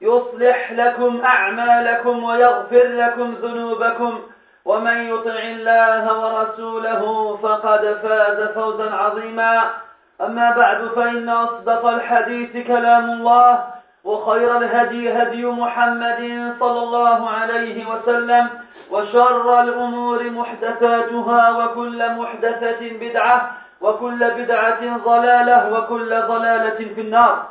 يصلح لكم أعمالكم ويغفر لكم ذنوبكم ومن يطع الله ورسوله فقد فاز فوزا عظيما. أما بعد فإن أصدق الحديث كلام الله وخير الهدي هدي محمد صلى الله عليه وسلم وشر الأمور محدثاتها وكل محدثة بدعة وكل بدعة ضلالة وكل ضلالة في النار.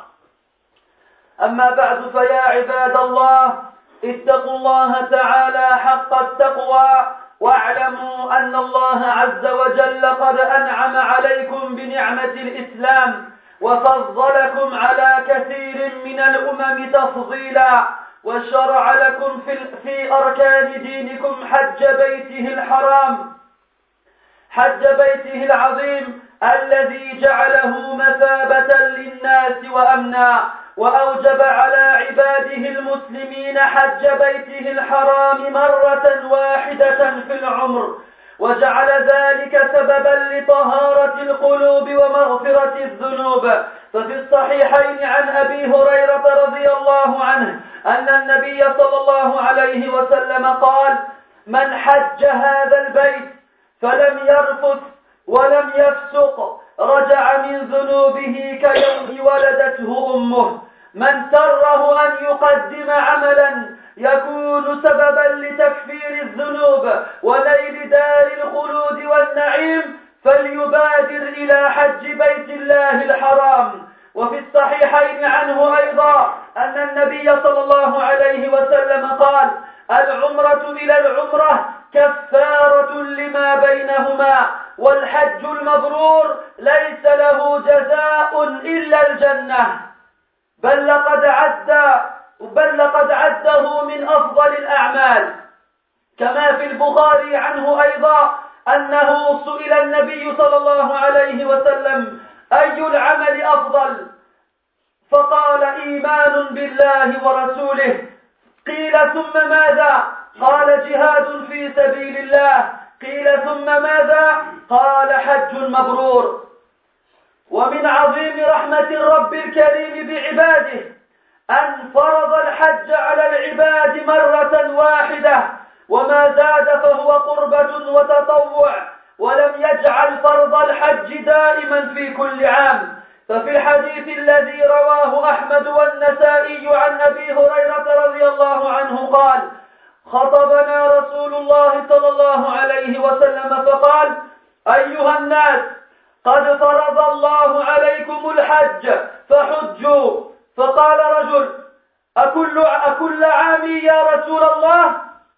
أما بعد فيا عباد الله اتقوا الله تعالى حق التقوى واعلموا أن الله عز وجل قد أنعم عليكم بنعمة الإسلام وفضلكم على كثير من الأمم تفضيلا وشرع لكم في, في أركان دينكم حج بيته الحرام حج بيته العظيم الذي جعله مثابة للناس وأمنا. وأوجب على عباده المسلمين حج بيته الحرام مرة واحدة في العمر وجعل ذلك سببا لطهارة القلوب ومغفرة الذنوب. ففي الصحيحين عن أبي هريرة رضي الله عنه أن النبي صلى الله عليه وسلم قال من حج هذا البيت فلم يرفث ولم يفسق رجع من ذنوبه كيوم ولدته أمه. من سره أن يقدم عملا يكون سببا لتكفير الذنوب ونيل دار الخلود والنعيم فليبادر إلى حج بيت الله الحرام. وفي الصحيحين عنه أيضا أن النبي صلى الله عليه وسلم قال العمرة إلى العمرة كفارة لما بينهما. والحج المبرور ليس له جزاء إلا الجنة بل لقد عد بل لقد عده من أفضل الأعمال. كما في البخاري عنه أيضا أنه سئل النبي صلى الله عليه وسلم أي العمل أفضل؟ فقال إيمان بالله ورسوله. قيل ثم ماذا؟ قال جهاد في سبيل الله. قيل ثم ماذا؟ قال حج مبرور. ومن عظيم رحمة الرب الكريم بعباده أن فرض الحج على العباد مرة واحدة وما زاد فهو قربة وتطوع ولم يجعل فرض الحج دائما في كل عام. ففي الحديث الذي رواه أحمد والنسائي عن أبي هريرة رضي الله عنه قال خطبنا رسول الله صلى الله عليه وسلم فقال أيها الناس قد فرض الله عليكم الحج فحجوا. فقال رجل أكل, أكل عام يا رسول الله؟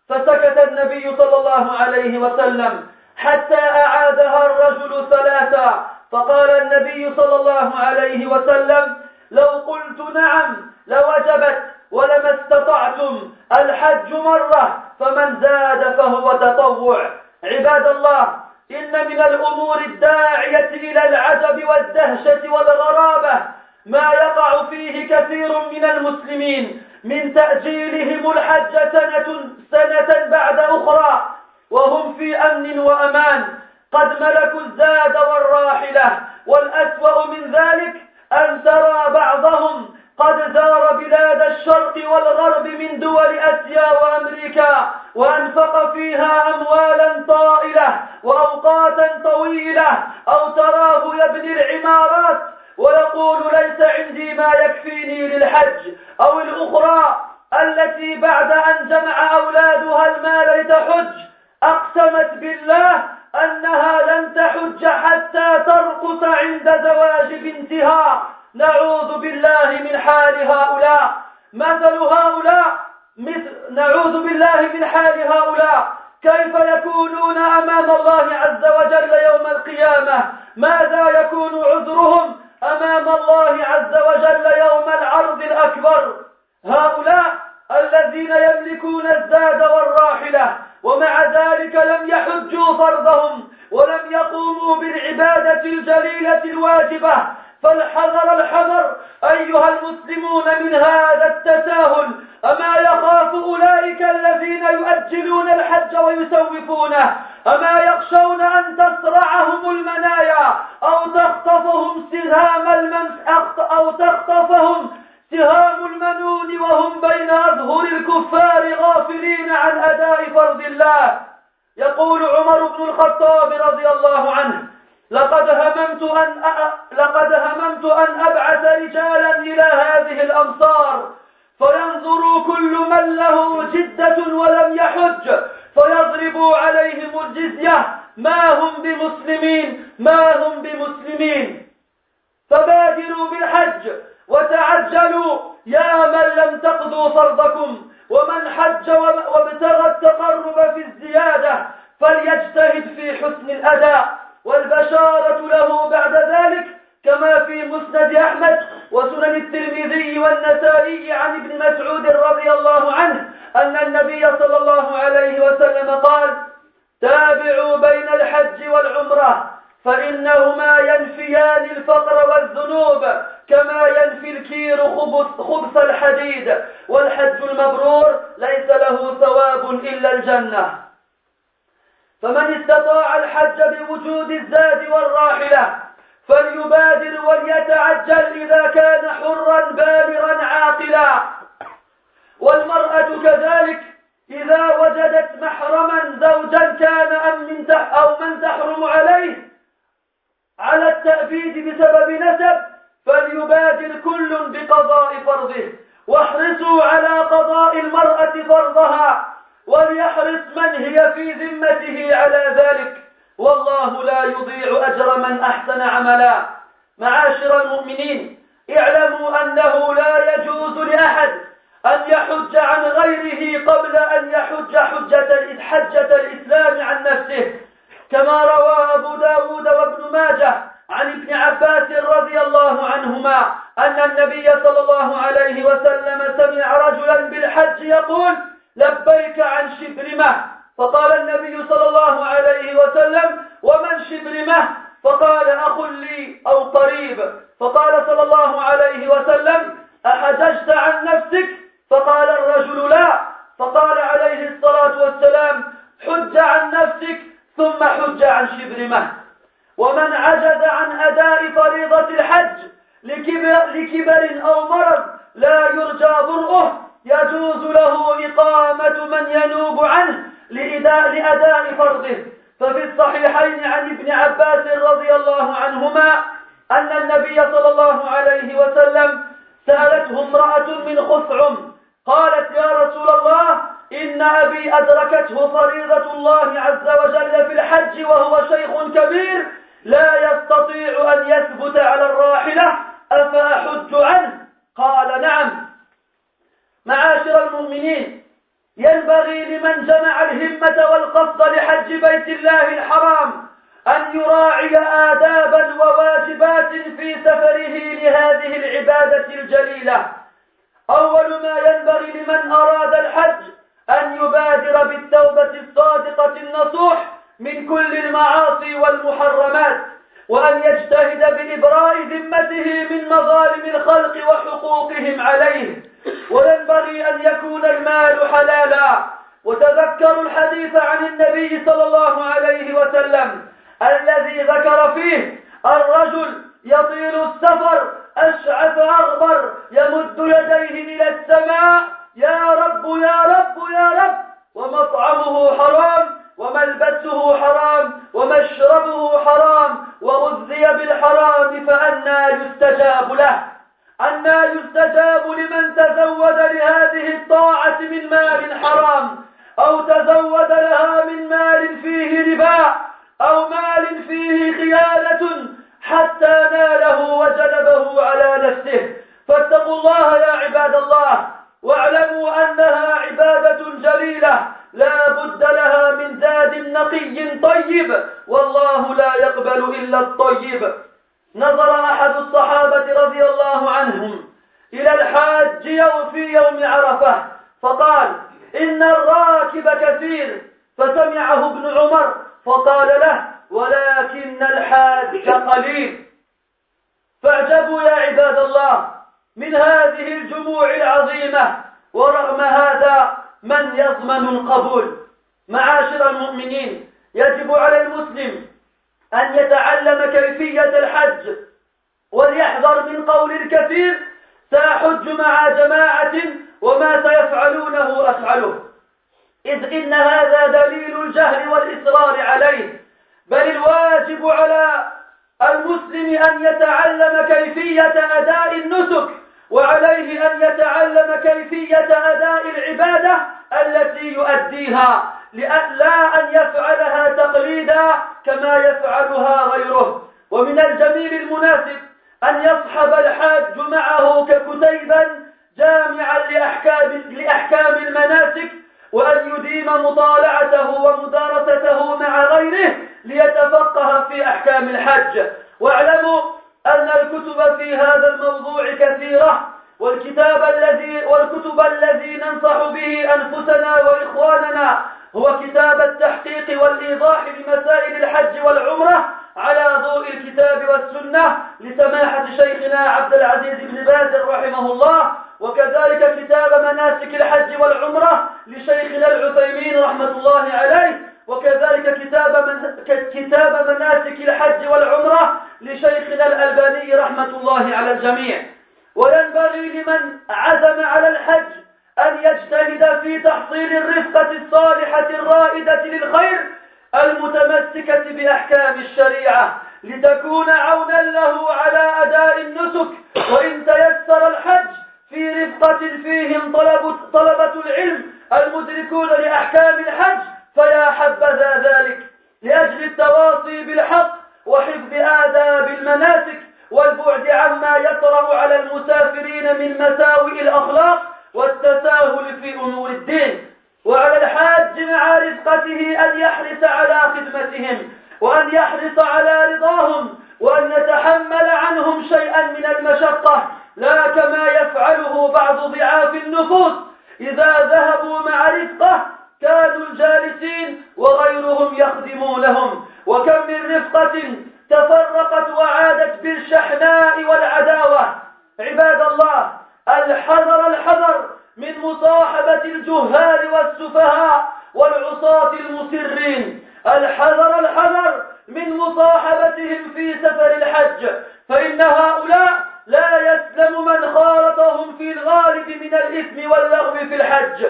فسكت النبي صلى الله عليه وسلم حتى أعادها الرجل ثلاثا فقال النبي صلى الله عليه وسلم لو قلت نعم لوجبت. ولما استطعتم الحج مرة فمن زاد فهو تطوع. عباد الله إن من الأمور الداعية إلى العجب والدهشة والغرابة ما يقع فيه كثير من المسلمين من تأجيلهم الحج سنة, سنة بعد أخرى وهم في أمن وأمان. قد ملكوا الزاد والراحلة والأسوأ من ذلك أن ترى بعضهم قد زار بلاد الشرق والغرب من دول أسيا وأمريكا وأنفق فيها أموالا طائلة وأوقاتا طويلة. أو تراه يبني العمارات ويقول ليس عندي ما يكفيني للحج. أو الأخرى التي بعد أن جمع أولادها المال لتحج. أقسمت بالله أنها لن تحج حتى ترقص عند زواج بنتها. نعوذ بالله من حال هؤلاء. مثل هؤلاء مثل نعوذ بالله من حال هؤلاء. كيف يكونون أمام الله عز وجل يوم القيامة؟ ماذا يكون عذرهم أمام الله عز وجل يوم العرض الأكبر؟ هؤلاء الذين يملكون الزاد والراحلة ومع ذلك لم يحجوا فرضهم ولم يقوموا بالعبادة الجليلة الواجبة. فالحذر الحذر أيها المسلمون من هذا التساهل أما يخاف أولئك الذين يؤجلون الحج ويسوفونه؟ أما يخشون أن تصرعهم المنايا أو تخطفهم سهام المنس أو تخطفهم سهام المنون وهم بين أظهر الكفار غافلين عن أداء فرض الله؟ يقول عمر بن الخطاب رضي الله عنه لقد هممت أن لقد هممت أن أبعث رجالا إلى هذه الأمصار. فينظروا كل من له جدة ولم يحج. فيضربوا عليهم الجزية. ما هم بمسلمين؟ ما هم بمسلمين؟ فبادروا بالحج. وتعجلوا. يا من لم تقضوا فرضكم. ومن حج وابتغى التقرب في الزيادة فليجتهد في حسن الأداء. والبشارة له بعد ذلك كما في مسند أحمد وسنن الترمذي والنسائي عن ابن مسعود رضي الله عنه أن النبي صلى الله عليه وسلم قال تابعوا بين الحج والعمرة فإنهما ينفيان الفقر والذنوب كما ينفي الكير خبث, خبث الحديد والحج المبرور ليس له ثواب إلا الجنة. فمن استطاع الحج بوجود الزاد والراحلة فليبادر وليتعجل إذا كان حرا بالغا عاقلا. والمرأة كذلك إذا وجدت محرما زوجا كان أم من أو من تحرم عليه على التأبيد بسبب نسب فليبادر كل بقضاء فرضه. واحرصوا على قضاء المرأة فرضها. وليحرص من هي في ذمته على ذلك. والله لا يضيع أجر من أحسن عملا. معاشر المؤمنين اعلموا أنه لا يجوز لأحد أن يحج عن غيره قبل أن يحج حجة حجة الإسلام عن نفسه. كما روى أبو داود وابن ماجه عن ابن عباس رضي الله عنهما أن النبي صلى الله عليه وسلم سمع رجلا بالحج يقول لبيك عن شبرمة فقال النبي صلى الله عليه وسلم ومن شبرمة فقال أخ لي أو قريب. فقال صلى الله عليه وسلم أحججت عن نفسك؟ فقال الرجل لا. فقال عليه الصلاة والسلام حج عن نفسك ثم حج عن شبرمة ومن عجز عن أداء فريضة الحج لكبر, لكبر أو مرض لا يرجى برؤه يجوز له إقامة من ينوب عنه لأداء فرضه. ففي الصحيحين عن ابن عباس رضي الله عنهما أن النبي صلى الله عليه وسلم سألته امرأة من خثعم قالت يا رسول الله إن أبي أدركته فريضة الله عز وجل في الحج وهو شيخ كبير لا يستطيع أن يثبت على الراحلة أفأحج عنه؟ قال نعم. معاشر المؤمنين ينبغي لمن جمع الهمة والقصد لحج بيت الله الحرام أن يراعي آدابا وواجبات في سفره لهذه العبادة الجليلة. أول ما ينبغي لمن أراد الحج أن يبادر بالتوبة الصادقة النصوح من كل المعاصي والمحرمات. وأن يجتهد بإبراء ذمته من مظالم الخلق وحقوقهم عليه. وينبغي أن يكون المال حلالا. وتذكروا الحديث عن النبي صلى الله عليه وسلم الذي ذكر فيه الرجل يطيل السفر أشعث أغبر يمد يديه إلى السماء يا رب يا رب يا رب ومطعمه حرام وملبسه حرام يديم مطالعته ومدارسته مع غيره ليتفقه في أحكام الحج. واعلموا أن الكتب في هذا الموضوع كثيرة والكتاب الذي والكتب الذي ننصح به أنفسنا وإخواننا هو كتاب التحقيق والإيضاح لمسائل الحج والعمرة على ضوء الكتاب والسنة لسماحة شيخنا عبد العزيز بن باز رحمه الله. وكذلك كتاب مناسك الحج والعمرة لشيخنا العثيمين رحمة الله عليه وكذلك كتاب من كتاب مناسك الحج والعمرة لشيخنا الألباني رحمة الله على الجميع. وينبغي لمن عزم على الحج أن يجتهد في تحصيل الرفقة الصالحة الرائدة للخير المتمسكة بأحكام الشريعة لتكون عونا له على أداء النسك وإن تيسر الحج في رفقة فيهم طلب طلبة العلم المدركون لأحكام الحج. فيا حبذا ذلك. لأجل التواصي بالحق وحفظ آداب المناسك والبعد عما يطرأ على المسافرين من مساوئ الأخلاق والتساهل في أمور الدين. وعلى الحاج مع رفقته أن يحرص على خدمتهم وأن يحرص على رضاهم وأن يتحمل عنهم شيئا من المشقة لا كما يفعله بعض ضعاف النفوس. إذا ذهبوا مع رفقة كانوا الجالسين وغيرهم يخدمونهم وكم من رفقة تفرقت وعادت بالشحناء والعداوة. عباد الله الحذر الحذر من مصاحبة الجهال والسفهاء. والعصاة المسرين. الحذر الحذر من مصاحبتهم في سفر الحج. فإن هؤلاء لا يسلم من خالطهم في الغالب من الإثم واللغو في الحج.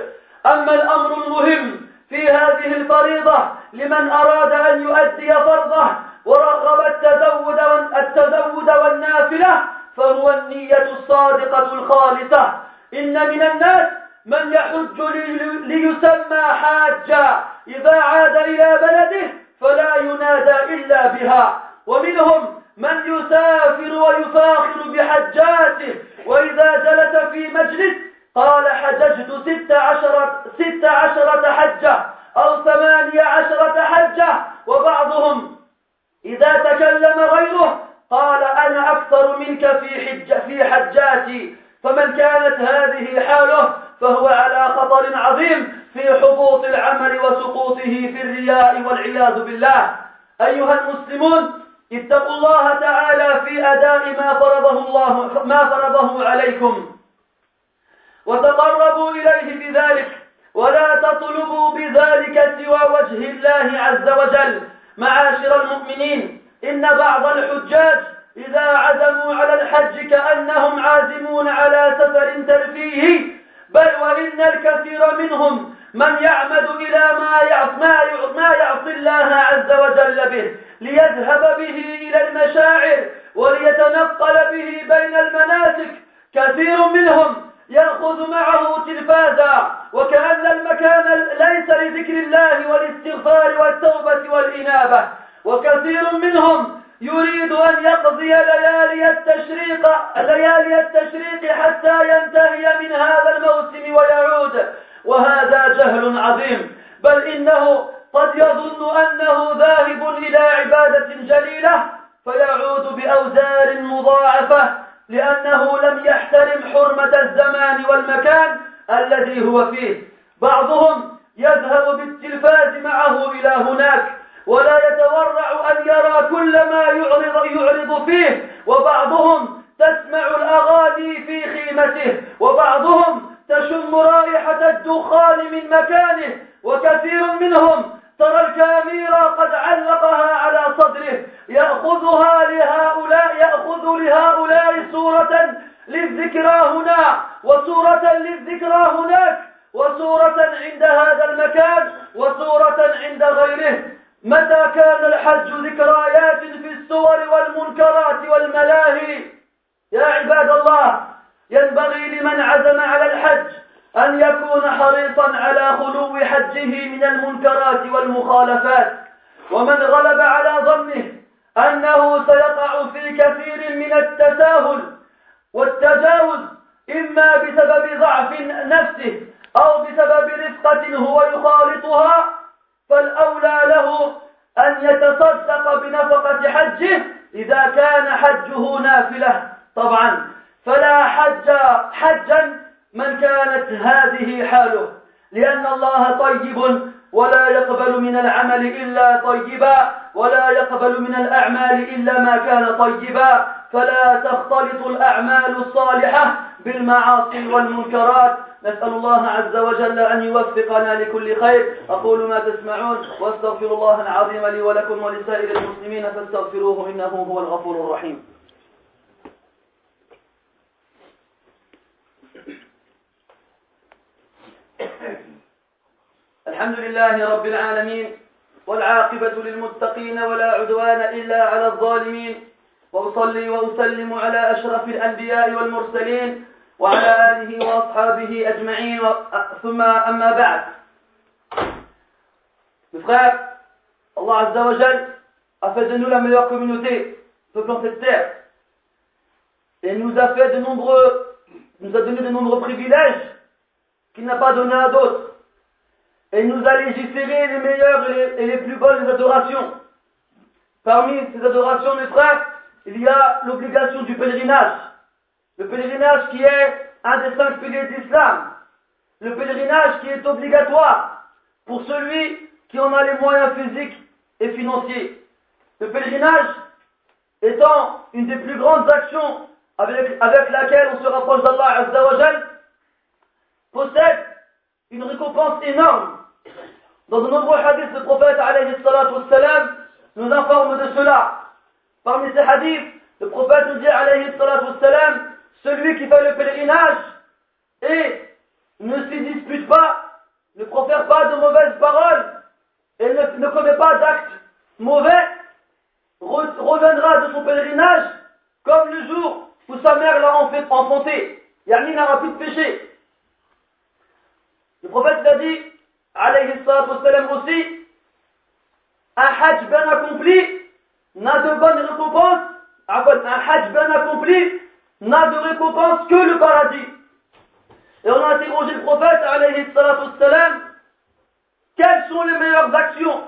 أما الأمر المهم في هذه الفريضة لمن أراد أن يؤدي فرضه ورغب التزود التزود والنافلة فهو النية الصادقة الخالصة. إن من الناس من يحج ليسمى حاجا إذا عاد إلى بلده فلا ينادى إلا بها. ومنهم من يسافر ويفاخر بحجاته وإذا جلس في مجلس قال حججت ست عشرة, ست عشرة حجة أو ثمانية عشرة حجة. وبعضهم إذا تكلم غيره قال أنا أكثر منك في, حج في حجاتي فمن كانت هذه حاله فهو على خطر عظيم في حبوط العمل وسقوطه في الرياء والعياذ بالله. أيها المسلمون اتقوا الله تعالى في أداء ما فرضه الله ما فرضه عليكم. وتقربوا إليه بذلك ولا تطلبوا بذلك سوى وجه الله عز وجل. معاشر المؤمنين إن بعض الحجاج إذا عزموا على الحج كأنهم عازمون على سفر ترفيهي الكثير منهم من يعمد إلى ما ما يعصي الله عز وجل به ليذهب به إلى المشاعر وليتنقل به بين المناسك. كثير منهم يأخذ معه تلفازا وكأن المكان ليس لذكر الله والاستغفار والتوبة والإنابة. وكثير منهم يريد أن يقضي ليالي التشريق ليالي التشريق حتى ينتهي من هذا الموسم ويعود. وهذا جهل عظيم بل إنه قد يظن أنه ذاهب إلى عبادة جليلة فيعود بأوزار مضاعفة لأنه لم يحترم حرمة الزمان والمكان الذي هو فيه. بعضهم يذهب بالتلفاز معه إلى هناك ولا يتورع أن يرى كل ما يعرض, يعرض فيه. وبعضهم تسمع الأغاني في خيمته. وبعضهم تشم رائحة الدخان من مكانه. وكثير منهم ترى الكاميرا قد علقها على صدره. يأخذها لهؤلاء يأخذ لهؤلاء صورة للذكرى هنا. وصورة للذكرى هناك. وصورة عند هذا المكان. وصورة عند غيره. متى كان الحج ذكريات في الصور والمنكرات والملاهي؟ يا عباد الله ينبغي لمن عزم على الحج أن يكون حريصا على خلو حجه من المنكرات والمخالفات. ومن غلب على ظنه أنه سيقع في كثير من التساهل والتجاوز إما بسبب ضعف نفسه أو بسبب رفقة هو يخالطها فالأولى له أن يتصدق بنفقة حجه إذا كان حجه نافلة. طبعا فلا حج حجا من كانت هذه حاله لأن الله طيب ولا يقبل من العمل إلا طيبا ولا يقبل من الأعمال إلا ما كان طيبا. فلا تختلط الأعمال الصالحة بالمعاصي والمنكرات. نسأل الله عز وجل أن يوفقنا لكل خير. أقول ما تسمعون وأستغفر الله العظيم لي ولكم ولسائر المسلمين فاستغفروه إنه هو الغفور الرحيم. الحمد لله رب العالمين والعاقبة للمتقين ولا عدوان إلا على الظالمين. وأصلي وأسلم على أشرف الأنبياء والمرسلين وعلى آله وأصحابه أجمعين ثم أما بعد Mes frères, Allah Azza wa Jal a fait de nous la meilleure communauté sur cette terre. Et nous a fait de nombreux, nous a donné de nombreux privilèges qu'il n'a pas donné à d'autres. Et il nous a légiféré les meilleures et les, plus bonnes adorations. Parmi ces adorations, mes frères, il y a l'obligation du pèlerinage. Le pèlerinage qui est un des cinq piliers d'islam. Le pèlerinage qui est obligatoire pour celui qui en a les moyens physiques et financiers. Le pèlerinage étant une des plus grandes actions avec, laquelle on se rapproche d'Allah Azzawajal, possède une récompense énorme. Dans de nombreux hadiths, le prophète nous informe de cela. Parmi ces hadiths, le prophète nous dit celui qui fait le pèlerinage et ne s'y dispute pas, ne profère pas de mauvaises paroles et ne, commet pas d'actes mauvais, reviendra de son pèlerinage comme le jour où sa mère l'a enfanté. Yarni n'aura plus de péché. Le prophète a dit, alayhi salatu aussi, un hajj bien accompli n'a de bonne récompense, un hajj bien accompli n'a de récompense que le paradis. Et on a interrogé le prophète, alayhi salatu quelles sont les meilleures actions?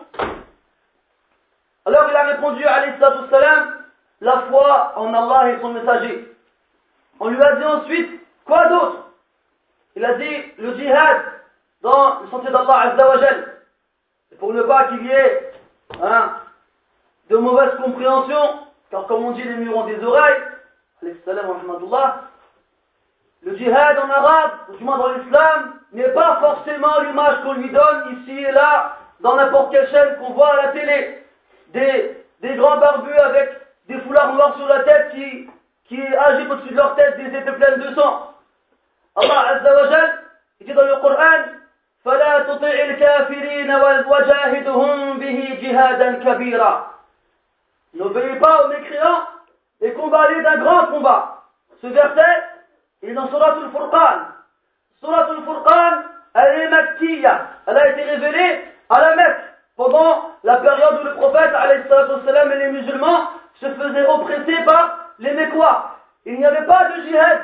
Alors il a répondu, alayhi salatu la foi en Allah et son messager. On lui a dit ensuite, quoi d'autre? Il a dit, le djihad, dans le sentier d'Allah Azzawajal. Pour ne pas qu'il y ait hein, de mauvaises compréhensions, car comme on dit, les murs ont des oreilles, le djihad en arabe, ou du moins dans l'islam, n'est pas forcément l'image qu'on lui donne ici et là, dans n'importe quelle chaîne qu'on voit à la télé. Des, des grands barbus avec des foulards noirs sur la tête qui, qui agitent au-dessus de leur tête des épées pleines de sang. Allah Azza wa Jal, il dit dans le Coran, فلا تطع الكافرين وجاهدهم به جهادا كبيرا N'obéis pas aux mécréants et combat-les d'un grand combat. Ce verset est dans Surat al-Furqan. Surat al-Furqan, elle est Makkiya. Elle a été révélée à la Mecque pendant la période où le prophète et les musulmans se faisaient oppresser par les Mécois. Il n'y avait pas de jihad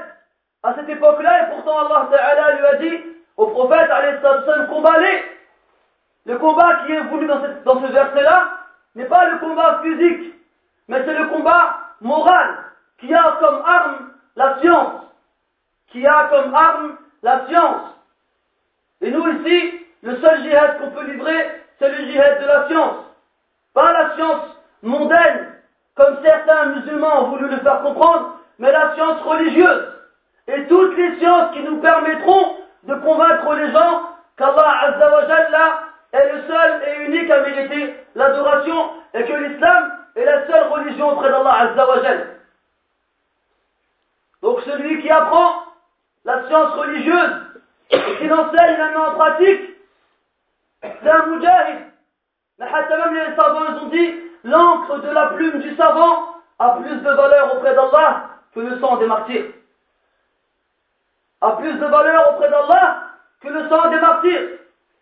à cette époque-là et pourtant Allah Ta'ala lui a dit au prophète combat-les. Le combat qui est voulu dans, dans ce verset-là n'est pas le combat physique, mais c'est le combat moral qui a comme arme la science. Qui a comme arme la science. Et nous ici, le seul jihad qu'on peut livrer, c'est le jihad de la science. Pas la science mondaine, comme certains musulmans ont voulu le faire comprendre, mais la science religieuse. Et toutes les sciences qui nous permettront de convaincre les gens qu'Allah Azzawajal est le seul et unique à mériter l'adoration et que l'islam est la seule religion auprès d'Allah Azzawajal. Donc celui qui apprend la science religieuse et qui l'enseigne même en pratique, c'est un mujahid. Mais même les savants ont dit, l'encre de la plume du savant a plus de valeur auprès d'Allah que le sang des martyrs. A plus de valeur auprès d'Allah que le sang des martyrs.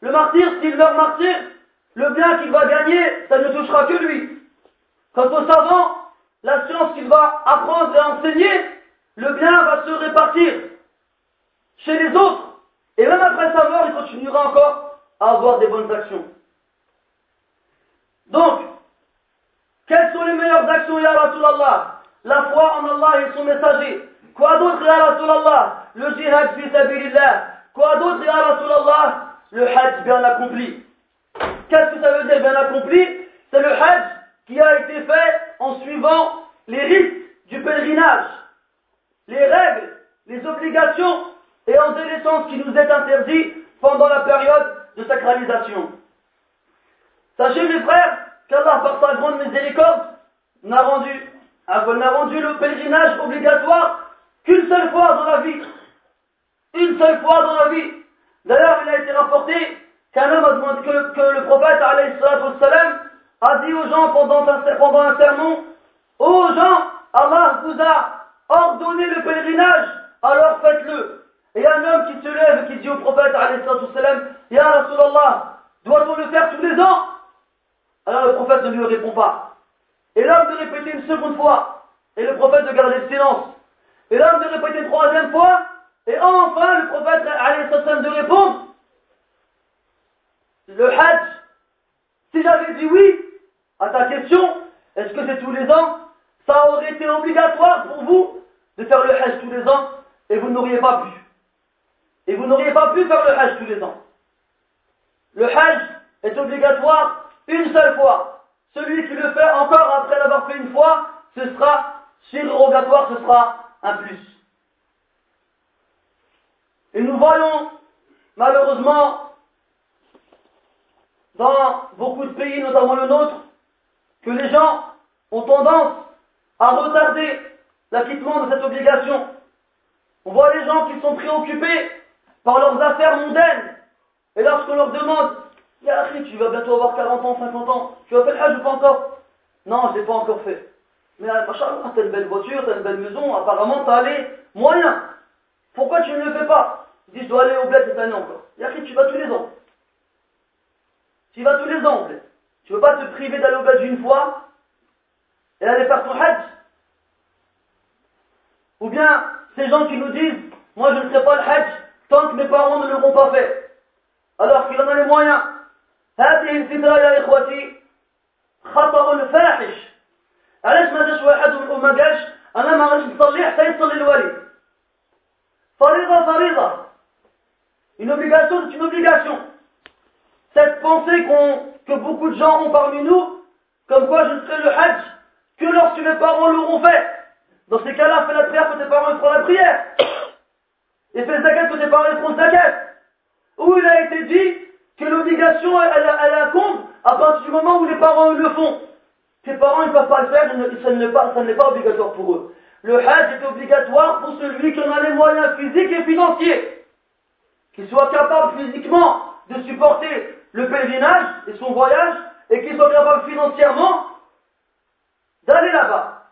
Le martyr, s'il meurt martyr, le bien qu'il va gagner, ça ne touchera que lui. Quant au savant, la science qu'il va apprendre et enseigner, le bien va se répartir chez les autres. Et même après sa mort, il continuera encore à avoir des bonnes actions. Donc, quelles sont les meilleures actions, Ya Rasulallah? La foi en Allah et son messager. Quoi d'autre, Ya Rasulallah? Le jihad fi sabilillah. Quoi d'autre, Ya Rasulallah? Le hajj bien accompli. Qu'est-ce que ça veut dire bien accompli? C'est le hajj qui a été fait en suivant les rites du pèlerinage, les règles, les obligations et en délaissant ce qui nous est interdit pendant la période de sacralisation. Sachez mes frères qu'Allah par sa grande miséricorde n'a rendu, rendu le pèlerinage obligatoire qu'une seule fois dans la vie. Une seule fois dans la vie. D'ailleurs, il a été rapporté qu'un homme a demandé que, le prophète a dit aux gens pendant un, sermon, aux gens, Allah vous a ordonné le pèlerinage, alors faites-le. Et un homme qui se lève et qui dit au prophète, Ya Rasulallah, doit-on le faire tous les ans? Alors le prophète ne lui répond pas. Et l'homme de répéter une seconde fois, et le prophète de garder le silence. Et l'homme de répéter une troisième fois, et enfin le prophète de répondre, le hajj, si j'avais dit oui à ta question, est-ce que c'est tous les ans? Ça aurait été obligatoire pour vous de faire le hajj tous les ans, et vous n'auriez pas pu. Et vous n'auriez pas pu faire le hajj tous les ans. Le hajj est obligatoire une seule fois. Celui qui le fait encore après l'avoir fait une fois, ce sera surrogatoire, ce sera un plus. Et nous voyons, malheureusement, dans beaucoup de pays, notamment le nôtre, que les gens ont tendance à retarder l'acquittement de cette obligation. On voit les gens qui sont préoccupés par leurs affaires mondaines. Et lorsqu'on leur demande, tu vas bientôt avoir 40 ans, 50 ans, tu as fait le hajj ou pas encore? Non, je l'ai pas encore fait. Mais tu t'as une belle voiture, t'as une belle maison, apparemment t'as allé moyen. Pourquoi tu ne le fais pas? Il dit, je dois aller au bled cette année encore. Yahri, tu vas tous les ans. Tu vas tous les ans, Tu ne veux pas te priver d'aller au bled une fois et aller faire ton hajj Ou bien, ces gens qui nous disent, moi je ne ferai pas le hajj tant que mes parents ne l'auront pas fait. Alors qu'il en a les moyens. هذه الفكرة يا إخوتي خطأ فاحش علاش ما جاش واحد وما قالش أنا ما غاديش نصلي حتى يصلي الوالد فريضة فريضة une obligation c'est une obligation cette pensée que beaucoup de gens ont parmi nous comme quoi je ne ferai le hajj que lorsque mes parents l'auront fait dans ces cas-là fais la prière que tes parents feront la prière et fais le zakat que tes parents feront le zakat où il a été dit que l'obligation elle, elle, incombe à partir du moment où les parents le font tes parents ne peuvent pas le faire, ça n'est pas, pas, obligatoire pour eux. Le hajj est obligatoire pour celui qui en a les moyens physiques et financiers. Qu'il soit capable physiquement de supporter le pèlerinage et son voyage, et qu'il soit capable financièrement d'aller là-bas.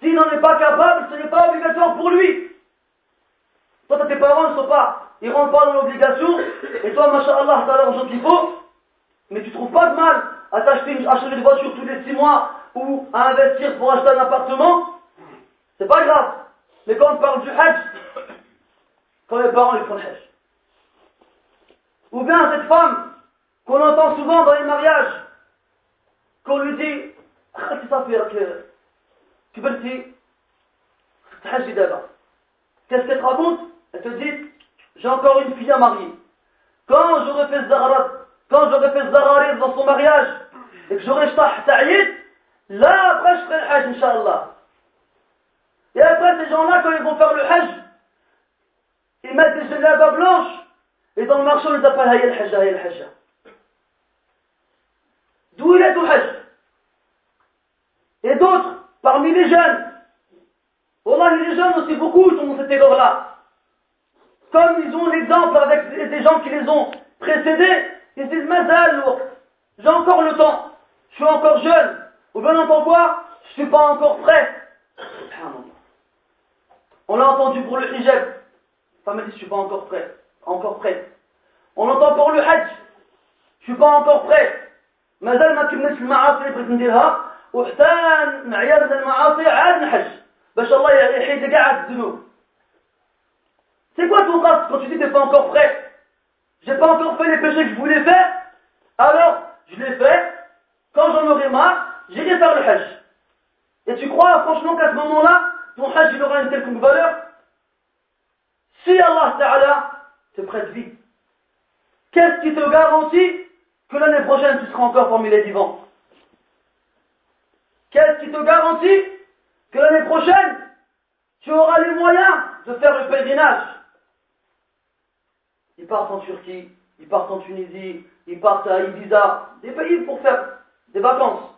S'il n'en est pas capable, ce n'est pas obligatoire pour lui. Toi, tes parents ne sont pas, ils rentrent pas dans l'obligation, et toi, machallah, t'as l'argent qu'il faut, mais tu trouves pas de mal à t'acheter une, acheter une voiture tous les six mois ou à investir pour acheter un appartement, c'est pas grave. Mais quand on parle du hajj, quand les parents ils font le hajj, ou bien cette femme qu'on entend souvent dans les mariages, qu'on lui dit, Qu'est-ce qu'elle te raconte? Elle te dit, j'ai encore une fille à marier. Quand j'aurai fait Zaharat, quand j'aurai fait dans son mariage, et que j'aurai Ta'yid, là après je ferai le Hajj, Inch'Allah. Et après ces gens-là, quand ils vont faire le Hajj, ils mettent des bas blanches, et dans le marché on les appelle Hayya al-Hajj, Hayya al-Hajj. D'où il est tout Hajj Et d'autres, parmi les jeunes, Wallah, les jeunes aussi beaucoup sont dans cette erreur-là. Comme ils ont l'exemple avec des gens qui les ont précédés, ils disent, Mazal, j'ai encore le temps, je suis encore jeune, ou bien entend quoi Je suis pas encore prêt. On l'a entendu pour le hijab. La femme dit, je suis pas encore prêt, encore prêt. On l'entend pour le hajj. Je suis pas encore prêt. مازال ما كملتش المعاصي اللي بغيت نديرها وحتى نعيا من المعاصي عاد نحج باش الله يحيد كاع الذنوب C'est quoi ton cas quand tu dis que t'es pas encore prêt J'ai pas encore fait les péchés que je voulais faire Alors, je les fais. Quand j'en aurai marre, j'irai faire le hajj. Et tu crois franchement qu'à ce moment-là, ton hajj il aura une quelconque valeur Si Allah Ta'ala te prête vie, qu'est-ce qui te garantit que l'année prochaine tu seras encore parmi les vivants? Qu'est-ce qui te garantit que l'année prochaine tu auras les moyens de faire le pèlerinage? Ils partent en Turquie, ils partent en Tunisie, ils partent à Ibiza, des pays pour faire des vacances.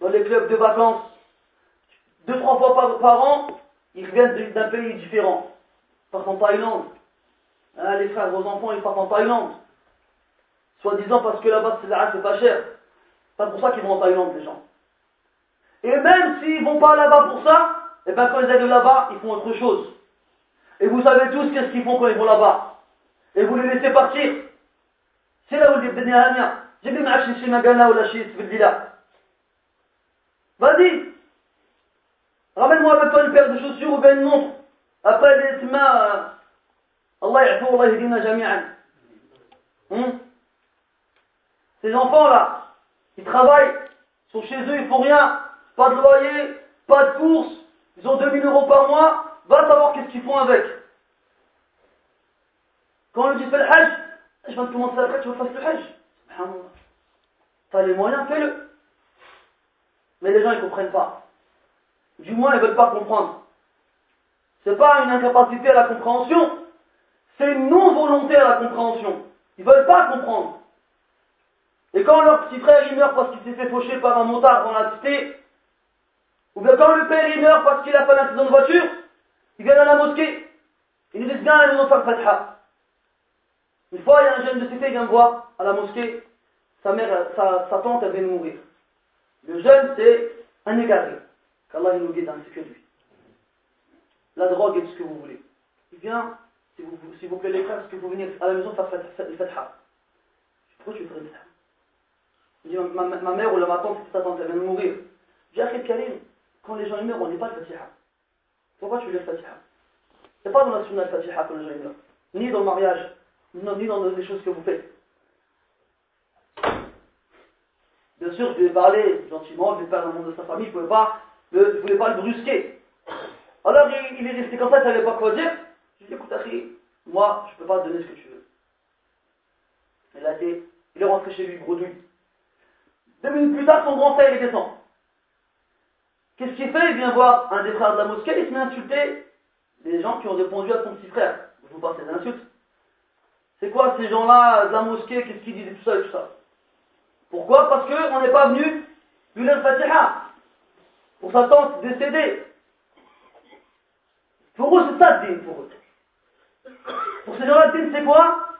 Dans les clubs de vacances, deux, trois fois par, an, ils reviennent d'un pays différent. Ils partent en Thaïlande. Hein, les frères, vos enfants, ils partent en Thaïlande. Soi-disant parce que là-bas, c'est pas cher. C'est pas pour ça qu'ils vont en Thaïlande, les gens. Et même s'ils vont pas là-bas pour ça, et eh bien quand ils arrivent là-bas, ils font autre chose. Et vous savez tous qu'est-ce qu'ils font quand ils vont là-bas. Et vous les laissez partir. C'est là où il dit Hania. J'ai dit Ma'ashi Magana ou la Bildila. Vas-y. Ramène-moi avec toi une paire de chaussures ou bien une montre. Après les mains, Allah ya'fou, Allah jami'an. Hmm? Ces enfants-là, ils travaillent, sont chez eux, ils font rien, pas de loyer, pas de course, ils ont 2000 euros par mois, va savoir qu'est-ce qu'ils font avec. Quand on lui dit fais le hajj, je viens de commencer après, tu veux faire le hajj. T'as les moyens, fais-le. Mais les gens ils comprennent pas. Du moins ils veulent pas comprendre. C'est pas une incapacité à la compréhension, c'est une non-volonté à la compréhension. Ils veulent pas comprendre. Et quand leur petit frère il meurt parce qu'il s'est fait faucher par un motard dans la cité, ou bien quand le père il meurt parce qu'il a fait un accident de voiture, ils viennent à la mosquée, ils disent bien ils nous faire fatha. Une fois, il y a un jeune de cité qui vient voir à la mosquée, sa mère, sa, tante, elle vient de mourir. Le jeune, c'est un égaré. Qu'Allah nous guide ainsi que lui. La drogue et tout ce que vous voulez. Il vient, s'il vous, vous plaît les frères, est-ce que vous venez à la maison faire fatha Pourquoi tu ferais ça? Il dit, ma, mère ou la ma tante, ta tante, elle vient de mourir. J'ai dit, Karim, quand les gens meurent, on n'est pas le Fatiha. Pourquoi tu lis le Fatiha? C'est pas dans la sunna le Fatiha quand les gens meurent. Ni dans le mariage, ni dans les choses que vous faites. Bien sûr, je vais parler gentiment, je vais faire dans le monde de sa famille, je ne pas, voulais pas le brusquer. Alors il, est resté comme ça, il ne savait pas quoi dire. Je lui ai écoute, Achri, moi, je ne peux pas te donner ce que tu veux. Il, a été, il est rentré chez lui, bredouille. Deux minutes plus tard, son grand frère, il descend. Qu'est-ce qu'il fait? Il vient voir un des frères de la mosquée, il se met à insulter les gens qui ont répondu à son petit frère. Je vous passe ces insultes. C'est quoi ces gens-là de la mosquée? Qu'est-ce qu'ils disent? Tout ça et tout ça Pourquoi? Parce qu'on n'est pas venu lui lire Fatiha pour sa tante décédée. Pour eux, c'est ça le pour eux. Din, c'est quoi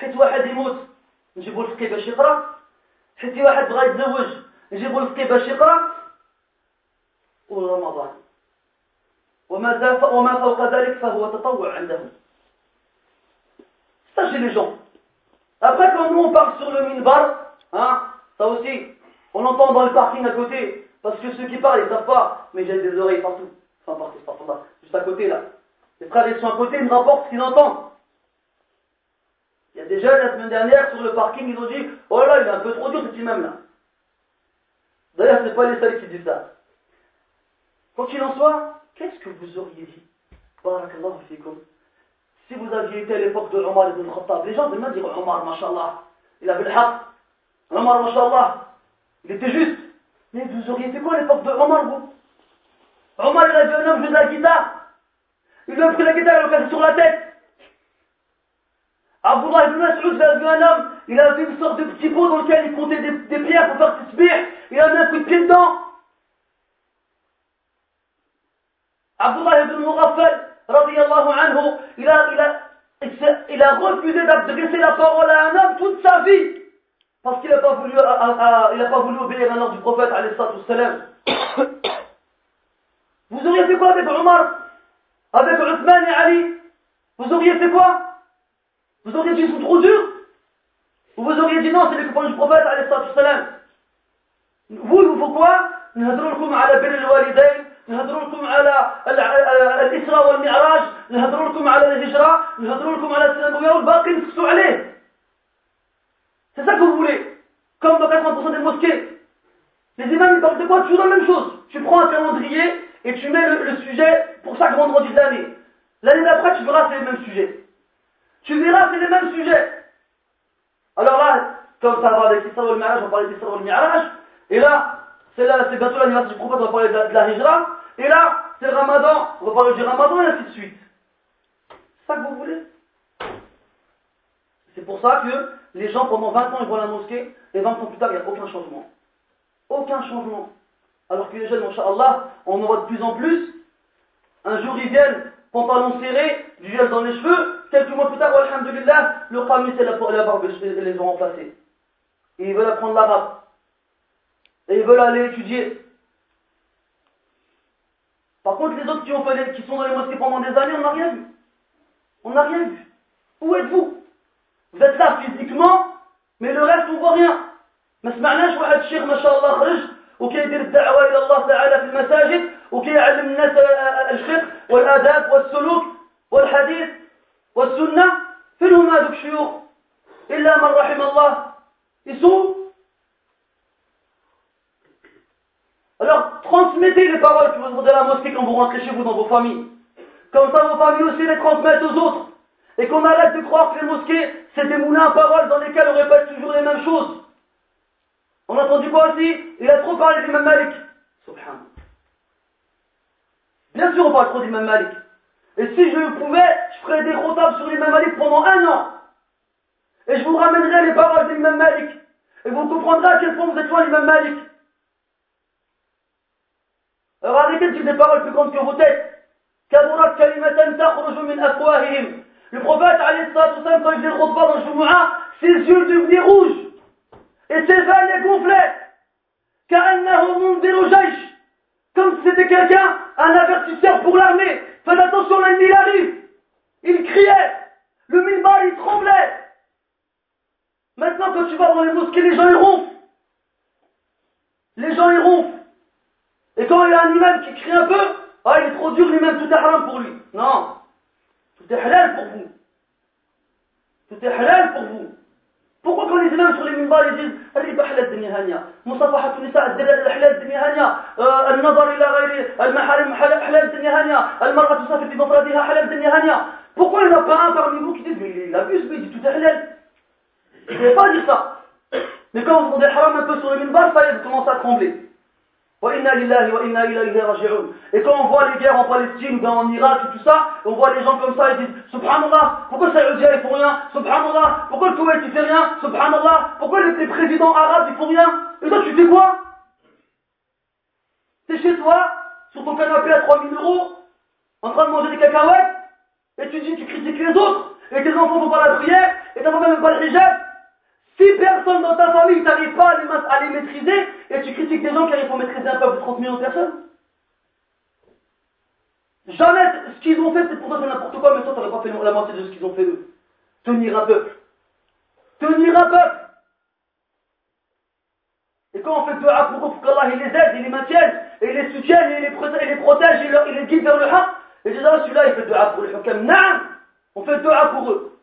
حيت واحد يموت نجيبو الفقيه باش يقرا حيت واحد بغى يتزوج نجيبو الفقيه باش يقرا ورمضان وما فوق ذلك فهو تطوع عندهم chez les gens après quand nous on parle sur le minbar hein ça aussi on entend dans le parking à côté parce que ceux qui parlent ils savent pas mais j'ai des oreilles partout enfin partout partout là juste à côté là les frères ils sont à côté ils me rapportent ce qu'ils entendent il y a des jeunes la semaine dernière sur le parking ils ont dit oh là il est un peu trop dur cet imam là d'ailleurs c'est pas les seuls qui disent ça quoi qu'il en soit Qu'est-ce que vous auriez dit? Si vous aviez été à l'époque de Omar ibn Khattab, les gens devaient dire Omar, mashallah, il avait le haq. Omar, mashallah, il était juste. Mais vous auriez fait quoi à l'époque de Omar, vous? Omar, il a vu un homme de la guitare. Il lui a pris la guitare et l'a cassé sur la tête. Abdullah ibn Mas'ud, il a vu un homme, il a vu une sorte de petit pot dans lequel il comptait des, des pierres pour faire ses sbires. Il a mis un coup de pied dedans. Abdullah ibn Mughaffal, anhu, il a, il a, il a refusé d'adresser la parole à un homme toute sa vie. Parce qu'il n'a pas voulu, il a pas voulu obéir à l'ordre du prophète, salam. Vous auriez fait quoi avec Omar? Avec Uthman et Ali Vous auriez fait quoi Vous auriez dit ils sont trop durs Ou vous auriez dit non, c'est les copains du prophète, salam. Vous, il vous faut quoi نهضروا لكم على الإسراء والمعراج نهضروا لكم على الهجرة نهضروا لكم على السنة والباقي نسكتوا عليه C'est ça que vous voulez Comme dans 80% des mosquées. Les imams ils parlent de quoi Toujours la même chose. Tu prends un calendrier et tu mets le, le sujet pour chaque vendredi de l'année. D'après, tu verras c'est les mêmes sujets. Tu verras c'est les mêmes sujets. Alors là, comme ça va avec l'Isra wal Mi'raj, on va parler wal Mi'raj. Et là, c'est là, c'est bientôt l'anniversaire du prophète, on va parler de la, de la Hijra. Et là, c'est le ramadan, on va parler du ramadan et ainsi de suite. C'est ça que vous voulez? C'est pour ça que les gens, pendant 20 ans, ils vont à la mosquée, et 20 ans plus tard, il n'y a aucun changement. Aucun changement. Alors que les jeunes, Allah, on en voit de plus en plus. Un jour, ils viennent, pantalon serré, du gel dans les cheveux. Quelques mois plus tard, alhamdulillah, le khamis et la, la barbe les ont remplacés. Et ils veulent apprendre l'arabe. Et ils veulent aller étudier. Par contre, les autres qui, ont fait qui sont dans les mosquées pendant des années, on n'a rien vu. On n'a rien vu. Où êtes-vous Vous êtes là physiquement, mais le reste, on ne voit rien. ما سمعناش واحد الشيخ ما شاء الله خرج وكيدير الدعوة إلى الله تعالى في المساجد وكيعلم الناس الفقه والآداب والسلوك والحديث والسنة فين هم هذوك الشيوخ إلا من رحم الله يسوع Alors, transmettez les paroles que vous à la mosquée quand vous rentrez chez vous dans vos familles. Comme ça, vos familles aussi les transmettent aux autres. Et qu'on arrête de croire que les mosquées, c'est des moulins à paroles dans lesquels on répète toujours les mêmes choses. On a entendu quoi aussi Il a trop parlé d'Imam Malik. Subhanallah. Bien sûr, on parle trop d'Imam Malik. Et si je le pouvais, je ferais des rotables sur l'imam Malik pendant un an. Et je vous ramènerai les paroles d'Imam Malik. Et vous comprendrez à quel point vous êtes loin d'Imam Malik. Alors arrêtez de dire des paroles plus grandes que vos têtes. كبرت كلمة تخرج من أفواههم. Le prophète, quand il faisait le khutbah dans le Jumu'ah, ses yeux devenaient rouges. Et ses les gonflaient. Comme si c'était quelqu'un, un avertisseur pour l'armée. Faites attention, l'ennemi arrive. Il criait. Le minbar il tremblait. Maintenant, quand tu vas dans les mosquées, les gens ils ronflent. Les gens ils ronflent. Et quand il y a un imam qui crie un peu, ah, il est trop dur lui-même, tout est haram pour lui. Non. Tout est halal pour vous. Tout est halal pour vous. Pourquoi quand les imams sur les mimbars, ils disent الربا حلال الدنيا هانية مصافحة حلال الدنيا هانية النظر إلى غير المحارم الدنيا هانية المرأة تسافر بمفردها حلال الدنيا هانية Pourquoi il n'y en a pas un parmi vous qui dit mais il abuse, mais il dit tout est halal Je ne vais pas dire ça. Mais quand vous entendez haram un peu sur les mimbars, ça y est, vous commencez à trembler. Et quand on voit les guerres en Palestine ou en Irak et tout ça, on voit les gens comme ça, ils disent Subhanallah, pourquoi Saoudia ils font rien? Subhanallah, pourquoi le Koweït il fait rien? Subhanallah, pourquoi les présidents arabes ils font rien? Et toi tu fais quoi? T'es chez toi, sur ton canapé à 3000 euros, en train de manger des cacahuètes, et tu dis tu critiques les autres, et tes enfants font pas la prière, et ta femme même pas le hijab, si personne dans ta famille n'arrive pas à les, maîtriser, et tu critiques des gens qui arrivent à maîtriser un peuple de 30 millions de personnes Jamais ce qu'ils ont fait, c'est pour toi n'importe quoi, mais toi, tu n'aurais pas fait la moitié de ce qu'ils ont fait eux. Tenir un peuple. Tenir un peuple. Et quand on fait dua pour pour qu'Allah les aide, il les maintienne, et il les soutienne, et il les protège, et les, protège, et les guide vers le haq, et déjà celui-là, il fait dua pour les hukam. Non On fait dua pour eux.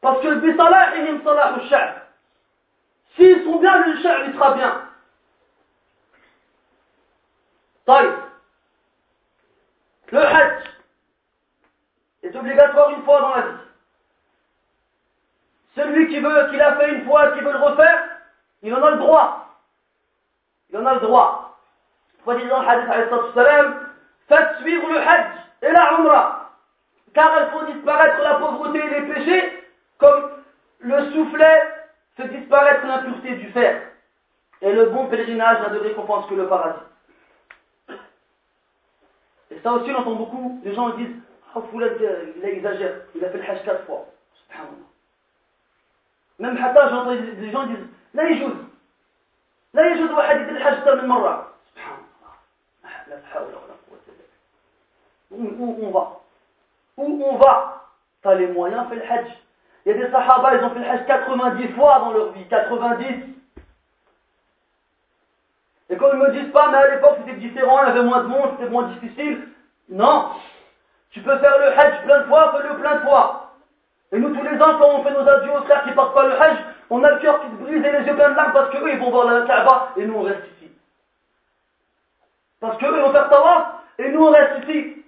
Parce que bisalahihim salah al S'ils sont bien, le sha'b, il sera bien. Le Hajj est obligatoire une fois dans la vie. Celui qui veut, qui l'a fait une fois, qui veut le refaire, il en a le droit. Il en a le droit. Dans le hadith, faites suivre le Hajj et la Umrah, car elles font disparaître la pauvreté et les péchés, comme le soufflet fait disparaître l'impureté du fer. Et le bon pèlerinage n'a de récompense que le paradis. Ça aussi, on entend beaucoup, les gens disent Ah, oh, Foulad, il exagère, il a fait le Hajj quatre fois. Même Hatta, j'entends des gens disent لا يجوز لا يجوز واحد يدير الحج أكثر من مرة سبحان الله لا حول ولا قوة on va où on va t'as les moyens fais le Hajj il y a des sahaba ils ont fait le Hajj 90 fois dans leur vie 90 Et quand ils me disent pas, mais à l'époque c'était différent, il y avait moins de monde, c'était moins difficile. Non. Tu peux faire le hajj plein de fois, fais-le plein de fois. Et nous, tous les ans, quand on fait nos adieux aux frères qui partent pas le hajj, on a le cœur qui se brise et les yeux pleins de larmes parce qu'eux, ils vont voir la Kaaba et nous, on reste ici. Parce qu'eux, ils vont faire tawaf et nous, on reste ici.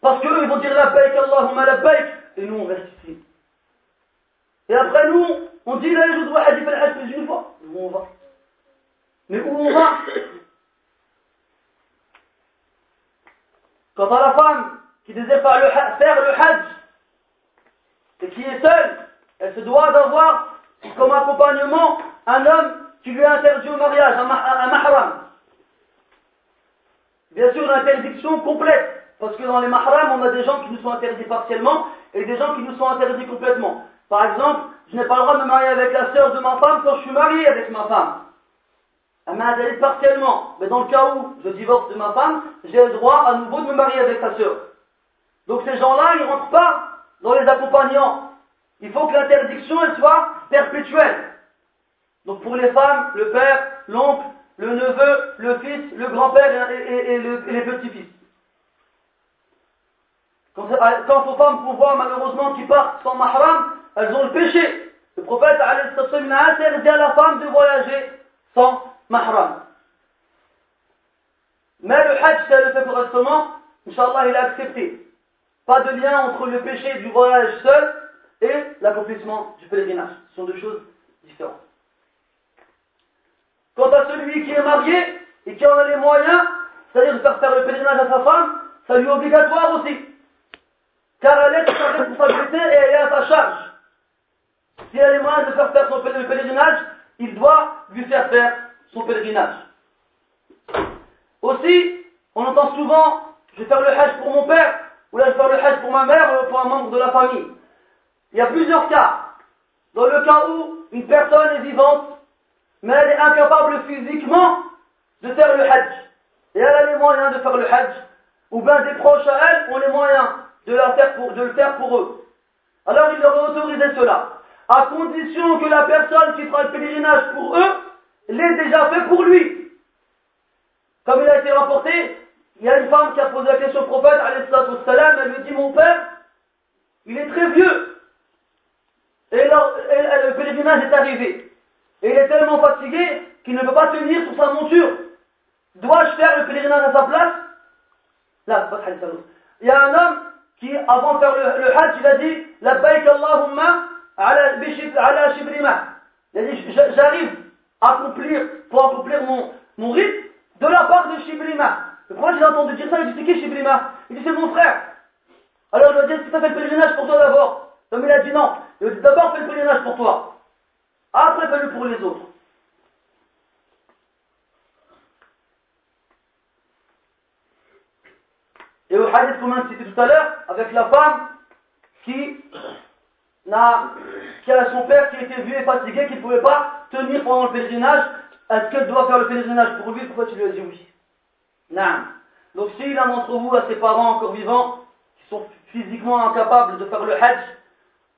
Parce qu'eux, ils vont dire la baik, Allahumma la baik, et nous, on reste ici. Et après, nous, on dit, là, je dois hajj, fait le hajj plus une fois. Nous, on va. Mais où on va? Quant à la femme qui désire faire le, hajj et qui est seule, elle se doit d'avoir comme accompagnement un homme qui lui a interdit au mariage, un, mahram. Bien sûr, une interdiction complète, parce que dans les mahrams, on a des gens qui nous sont interdits partiellement et des gens qui nous sont interdits complètement. Par exemple, je n'ai pas le droit de me marier avec la sœur de ma femme quand je suis marié avec ma femme. Elle m'a interdit partiellement. Mais dans le cas où je divorce de ma femme, j'ai le droit à nouveau de me marier avec sa sœur. Donc ces gens-là, ils ne rentrent pas dans les accompagnants. Il faut que l'interdiction soit perpétuelle. Donc pour les femmes, le père, l'oncle, le neveu, le fils, le grand-père et, les petits-fils. Quant, aux femmes qu'on voit malheureusement qui partent sans mahram, elles ont le péché. Le prophète a interdit à la femme de voyager sans mahram. Mais le hajj, si elle le fait correctement, Inch'Allah, il a accepté. Pas de lien entre le péché du voyage seul et l'accomplissement du pèlerinage. Ce sont deux choses différentes. Quant à celui qui est marié et qui en a les moyens, c'est-à-dire de faire faire le pèlerinage à sa femme, ça lui est obligatoire aussi. Car elle est sa responsabilité et elle est à sa charge. Si elle a les moyens de faire faire son pèlerinage, il doit lui faire faire son pèlerinage. Aussi, on entend souvent, je vais faire le hajj pour mon père, ou là je vais faire le hajj pour ma mère, ou pour un membre de la famille. Il y a plusieurs cas. Dans le cas où une personne est vivante, mais elle est incapable physiquement de faire le hajj, et elle a les moyens de faire le hajj, ou bien des proches à elle ont les moyens de, le faire pour eux. Alors il leur autorisé cela, à condition que la personne qui fera le pèlerinage pour eux l'est déjà fait pour lui. Comme il a été rapporté, il y a une femme qui a posé la question au prophète, elle lui dit Mon père, il est très vieux. Et, le pèlerinage est arrivé. Et il est tellement fatigué qu'il ne peut pas tenir sur sa monture. Dois-je faire le pèlerinage à sa place? Là, Il y a un homme qui, avant de faire le, hajj, il a dit Labbaik Allahumma ala shibrima. Il a dit J'arrive accomplir, pour accomplir mon, mon rite de la part de Shibrima. Le prophète, j'ai entendu dire ça, il dit, c'est qui Shibrima? Il dit, c'est mon frère. Alors il a dit, est-ce que tu fait le pèlerinage pour toi d'abord Comme il a dit non. Il a dit, d'abord fais le pèlerinage pour toi. Après fais-le pour les autres. Et au hadith qu'on a cité tout à l'heure, avec la femme qui qui a son père qui était vieux et fatigué, qui ne pouvait pas tenir pendant le pèlerinage, est-ce qu'elle doit faire le pèlerinage pour lui? Pourquoi tu lui as dit oui? Non. Donc si l'un d'entre vous a ses parents encore vivants, qui sont physiquement incapables de faire le hajj,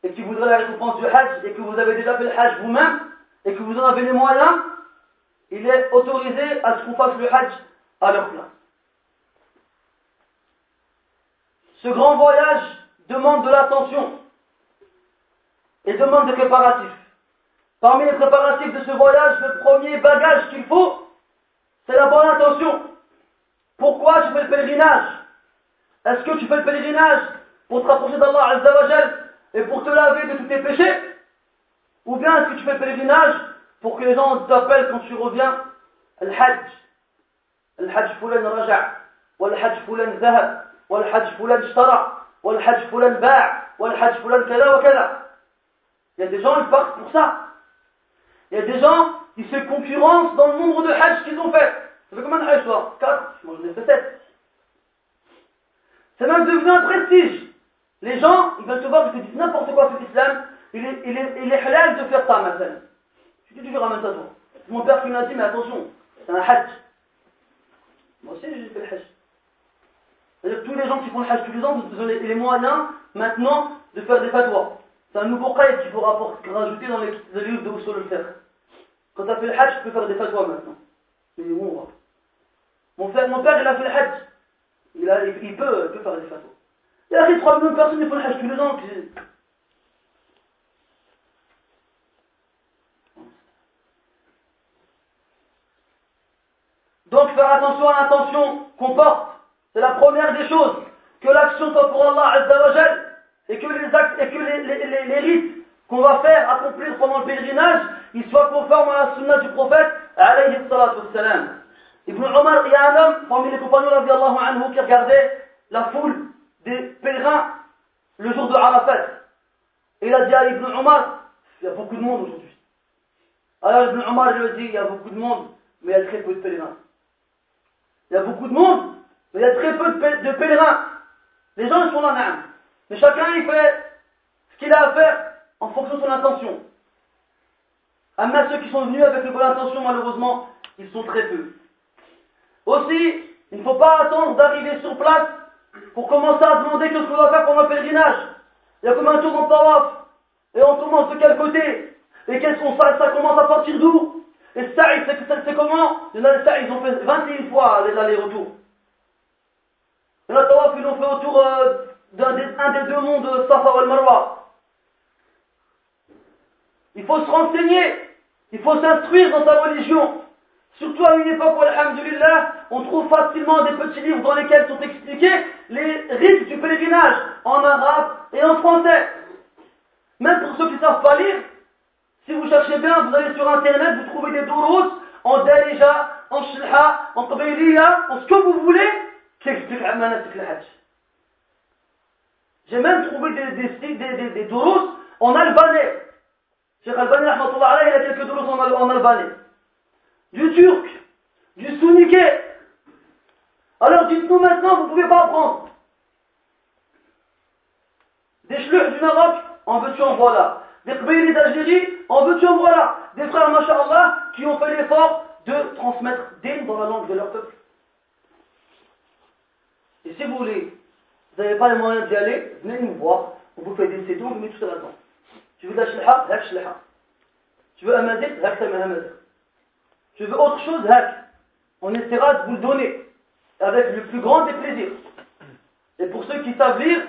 et qui voudraient la récompense du hajj, et que vous avez déjà fait le hajj vous-même, et que vous en avez les moyens, il est autorisé à ce qu'on fasse le hajj à leur place. Ce grand voyage demande de l'attention et demande des préparatifs. Parmi les préparatifs de ce voyage, le premier bagage qu'il faut, c'est la bonne intention. Pourquoi tu fais le pèlerinage? Est-ce que tu fais le pèlerinage pour te rapprocher d'Allah Azzawajal et pour te laver de tous tes péchés? Ou bien est-ce que tu fais le pèlerinage pour que les gens t'appellent quand tu reviens? Al-Hajj. Al-Hajj fulan raja' wal-Hajj fulan zahab wal-Hajj fulan ishtara wal-Hajj fulan ba' wal-Hajj fulan kada wa kada Il y a des gens, ils partent pour ça. Il y a des gens qui se concurrencent dans le nombre de Hajj qu'ils ont fait. Ça fait combien de Hajj toi 4 Moi j'en ai fait 7. C'est même devenu un prestige. Les gens, ils veulent te voir que tu dis n'importe quoi sur l'islam. Il est, il, est, halal de faire ça maintenant. Tu dis, tu ramènes ça toi. Mon père qui m'a dit, mais attention, c'est un Hajj. Moi aussi j'ai fait le Hajj. C'est-à-dire tous les gens qui font le Hajj tous les ans, vous avez les moyens maintenant de faire des fatwas. C'est un nouveau qaïd qu'il faut rajouter dans les, livres de Usul faire. Quand tu as fait le Hajj, tu peux faire des fatwas maintenant. Mais où mon, père, il a fait le Hajj. Il, peut, faire des fatwas. Il a 3 millions de personnes qui font le Hajj tous les ans. Donc faire attention à l'intention qu'on porte. C'est la première des choses. Que l'action soit pour Allah Azzawajal et que les actes et que les, rites qu'on va faire accomplir pendant le pèlerinage, ils soient conformes à la sunna du prophète alayhi wassalam. Ibn Omar, il y a un homme parmi les compagnons anhu, qui regardait la foule des pèlerins le jour de Arafat. Et il a dit à Ibn Omar, il y a beaucoup de monde aujourd'hui. Alors Ibn Omar lui a dit, il y a beaucoup de monde, mais il y a très peu de pèlerins. Il y a beaucoup de monde, mais il y a très peu de pèlerins. Les gens sont là, même. Mais chacun, il fait ce qu'il a à faire en fonction de son intention. À ceux qui sont venus avec une bonne intention, malheureusement, ils sont très peu. Aussi, il ne faut pas attendre d'arriver sur place pour commencer à demander ce qu'on va faire pour le pèlerinage. Il y a comme un tour en tawaf. Et on commence de quel côté Et qu'est-ce qu'on fait? Ça commence à partir d'où? Et ça, c'est comment? Il ils ont fait 21 fois les allers-retours. Il y en a tawaf, ils ont fait autour euh, d'un des, deux mondes de Safa wal Marwa. Il faut se renseigner, il faut s'instruire dans sa religion. Surtout à une époque où, alhamdulillah, on trouve facilement des petits livres dans lesquels sont expliqués les rites du pèlerinage en arabe et en français. Même pour ceux qui ne savent pas lire, si vous cherchez bien, vous allez sur internet, vous trouvez des douros en Dalija, en Shilha, en Qabayliya, en ce que vous voulez, qui expliquent le Hajj. J'ai même trouvé des, des, des, des, des en albanais. Cheikh Albani, il a quelques douros en, albanais. Du turc, du souniké. Alors dites-nous maintenant, vous ne pouvez pas apprendre. Des chluhs du Maroc, en veux-tu en voilà. Des pays d'Algérie, en veux-tu en voilà. Des frères, machallah, qui ont fait l'effort de transmettre din dans la langue de leur peuple. Et si vous voulez vous n'avez pas les moyens d'y aller, venez nous voir, on vous fait des sédons, on vous met tout ça là-dedans. Tu veux de la shliha, hak shliha. Tu veux un mazid, hak. Tu veux autre chose, hak. On essaiera de vous le donner, avec le plus grand des plaisirs. Et pour ceux qui savent lire,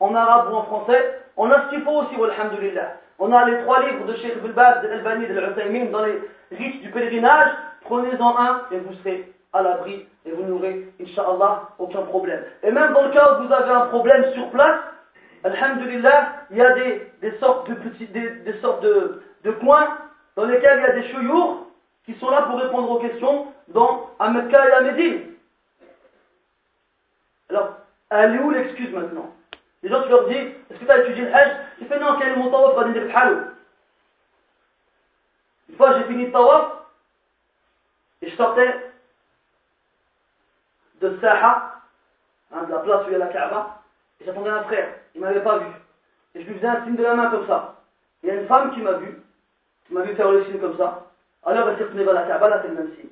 en arabe ou en français, on a ce qu'il faut aussi, alhamdulillah. On a les trois livres de Sheikh Bilbaz, de Albani, de l'Uthaymin dans les rites du pèlerinage. Prenez-en un et vous serez à l'abri et vous n'aurez, Inch'Allah, aucun problème. Et même dans le cas où vous avez un problème sur place, Alhamdulillah, il y a des, sortes de petits, des, sortes de, de, coins dans lesquels il y a des chouyours qui sont là pour répondre aux questions dans à et à Médine. Alors, elle est où l'excuse maintenant? Les gens, tu leur dis, est-ce que tu as étudié le Hajj? Ils font non, quel est mon tawaf? Dire le Une fois, j'ai fini le tawaf, et je sortais de Saha, hein, de la place où il y a la Kaaba, et j'attendais un frère, il ne m'avait pas vu. Et je lui faisais un signe de la main comme ça. Il y a une femme qui m'a vu, qui m'a vu faire le signe comme ça. Alors elle s'est retournée vers la Kaaba, là c'est le même signe.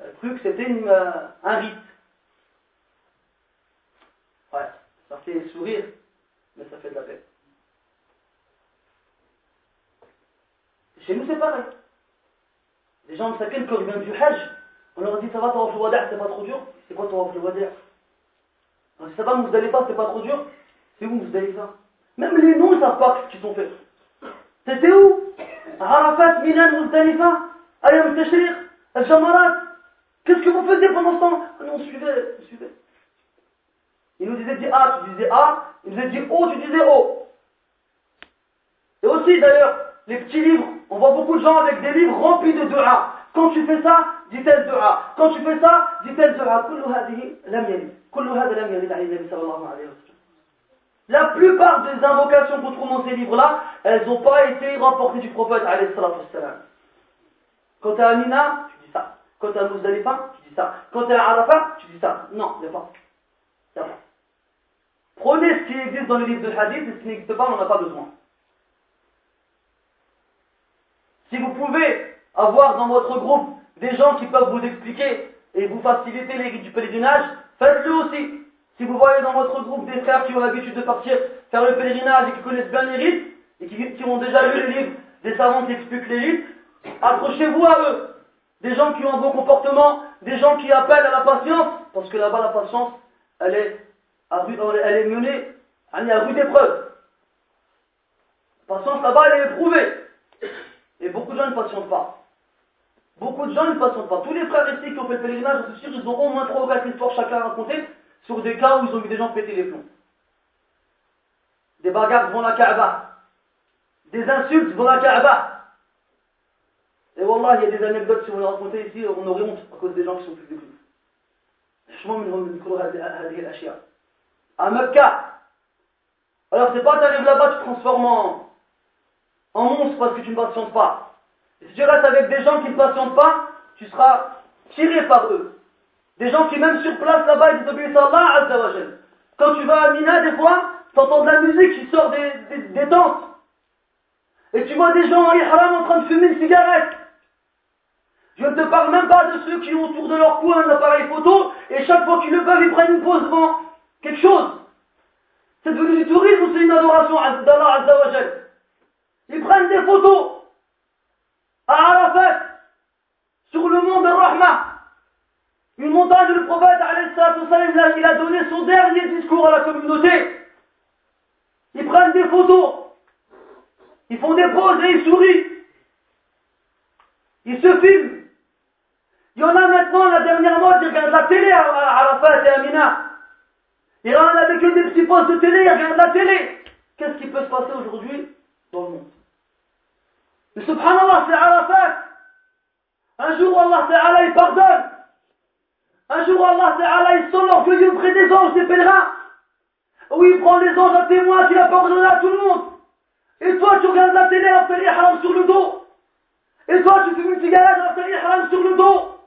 euh, cru que c'était euh, un rite. Ouais, ça fait sourire, mais ça fait de la peine. Chez nous, c'est pareil. Les gens de Sakin, quand ils viennent du Hajj, on leur dit ça va, ton le wada', c'est pas trop dur. C'est quoi ton le wada' On dit ça va, pas, c'est pas trop dur. C'est où ça Même les noms, ils savent pas ce qu'ils sont faits. C'était où? Arafat, Milan, Muzdalifa, Ayam Tashriq, Al-Jamarat. Qu'est-ce que vous faisiez pendant ce temps? Ah Non, suivez, suivez. Il nous disait dis A, tu disais A. Il nous disait dit O, tu disais O. Et aussi d'ailleurs, les petits livres, on voit beaucoup de gens avec des livres remplis de dua. Quand tu fais ça, dis tel dua. Quand tu fais ça, dis tel dua. La plupart des invocations qu'on trouve dans ces livres-là, elles n'ont pas été rapportées du prophète Quand tu es à Mina, tu dis ça. Quand tu à Muzdalifa, tu dis ça. Quand tu à Arafat, tu dis ça. Non, il pas. Prenez ce qui existe dans les livres de hadith et ce qui n'existe pas, on n'en a pas besoin. Si vous pouvez avoir dans votre groupe des gens qui peuvent vous expliquer et vous faciliter les rites du pèlerinage, faites-le aussi. Si vous voyez dans votre groupe des frères qui ont l'habitude de partir faire le pèlerinage et qui connaissent bien les rites, et qui, ont déjà lu les livres des savants qui expliquent les rites, accrochez-vous à eux. Des gens qui ont un bon comportement, des gens qui appellent à la patience, parce que là-bas la patience, elle est, elle est menée à rude épreuve. La patience là-bas, elle est éprouvée. Et beaucoup de gens ne patientent pas. Beaucoup de gens ne patientent pas. Tous les frères ici qui ont fait le pèlerinage, je suis sûr, ils ont au moins trois ou quatre histoires chacun à raconter sur des cas où ils ont vu des gens péter les plombs. Des bagarres devant la Kaaba. Des insultes devant la Kaaba. Et Wallah, il y a des anecdotes, si on les racontait ici, on aurait honte à cause des gens qui sont plus des clous. À Mecca. Alors c'est pas t'arrives là-bas, tu te transformes en, en monstre parce que tu ne patientes pas. Si tu restes avec des gens qui ne patientent pas, tu seras tiré par eux. Des gens qui, même sur place là-bas, ils obéissent à Allah. Quand tu vas à Mina, des fois, tu entends de la musique qui sort des, des. Et tu vois des gens en ihram en train de fumer une cigarette. Je ne te parle même pas de ceux qui ont autour de leur cou un appareil photo et chaque fois qu'ils le peuvent, ils prennent une pause devant quelque chose. C'est devenu du tourisme ou c'est une adoration d'Allah Azzawajal Ils prennent des photos à Arafat sur le mont de Rahma. Une montagne le prophète il a donné son dernier discours à la communauté. Ils prennent des photos. Ils font des poses et ils sourient. Ils se filment. Il y en a maintenant, la dernière mode, ils regardent la télé à Arafat et à Mina. Il y en a avec des petits postes de télé, ils regardent la télé. Qu'est-ce qui peut se passer aujourd'hui dans le monde? Mais subhanallah, c'est Arafat. Un jour, Allah il pardonne. Un jour, Allah Ta'ala, il sent l'orgueil auprès des anges, des pèlerins. Où il prend les anges à témoin qu'il a pardonné à tout le monde. Et toi, tu regardes la télé, à faire haram sur le dos. Et toi, tu fumes une cigarette, à faire haram sur le dos.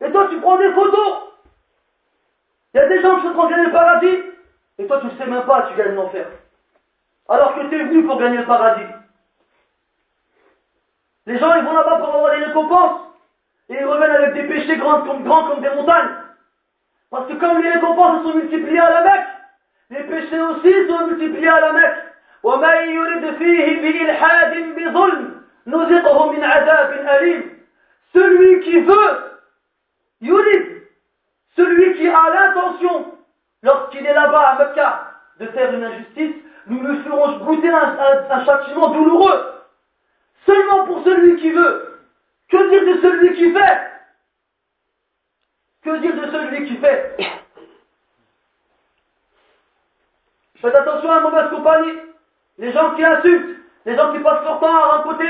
Et toi, tu prends des photos. Il y a des gens qui sont en gagner le paradis. Et toi, tu ne sais même pas, tu gagnes l'enfer. Alors que tu es venu pour gagner le paradis. Les gens, ils vont là-bas pour avoir des récompenses. Et ils reviennent avec des péchés grands comme, grands comme des montagnes. Parce que comme les récompenses sont multipliées à la Mecque, les péchés aussi sont multipliés à la Mecque. celui qui veut yurid celui qui a l'intention lorsqu'il est là-bas à Mecca de faire une injustice nous lui ferons goûter un châtiment douloureux seulement pour celui qui veut que dire de celui qui fait? Que dire de celui qui fait? Faites attention à la mauvaise compagnie. Les gens qui insultent, les gens qui passent leur temps à raconter,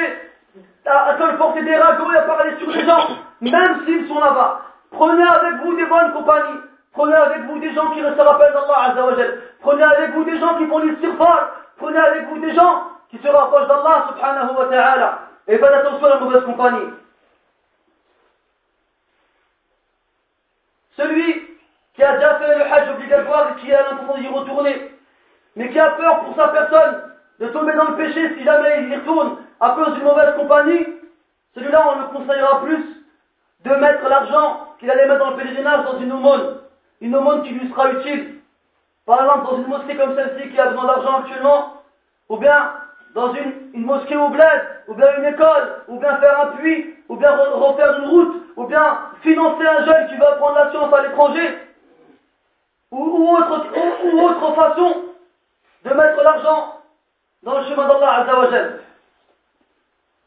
à, à porter des ragots et à parler sur les gens, même s'ils sont là-bas. Prenez avec vous des bonnes compagnies. Prenez avec vous des gens qui se rappellent d'Allah Azzawajal. Prenez avec vous des gens qui font l'istighfar. Prenez avec vous des gens qui se rapprochent d'Allah subhanahu wa ta'ala. Et faites attention à la mauvaise compagnie. Celui qui a déjà fait le hajj obligatoire et qui a l'intention d'y retourner, mais qui a peur pour sa personne de tomber dans le péché si jamais il y retourne à cause d'une mauvaise compagnie, celui-là on le conseillera plus de mettre l'argent qu'il allait mettre dans le pèlerinage dans une aumône, une aumône qui lui sera utile. Par exemple, dans une mosquée comme celle-ci qui a besoin d'argent actuellement, ou bien dans une, mosquée au bled, ou bien une école, ou bien faire un puits, ou bien refaire une route, ou bien financer un jeune qui va apprendre la science à l'étranger, ou, autre, ou, autre façon de mettre l'argent dans le chemin d'Allah Azza wa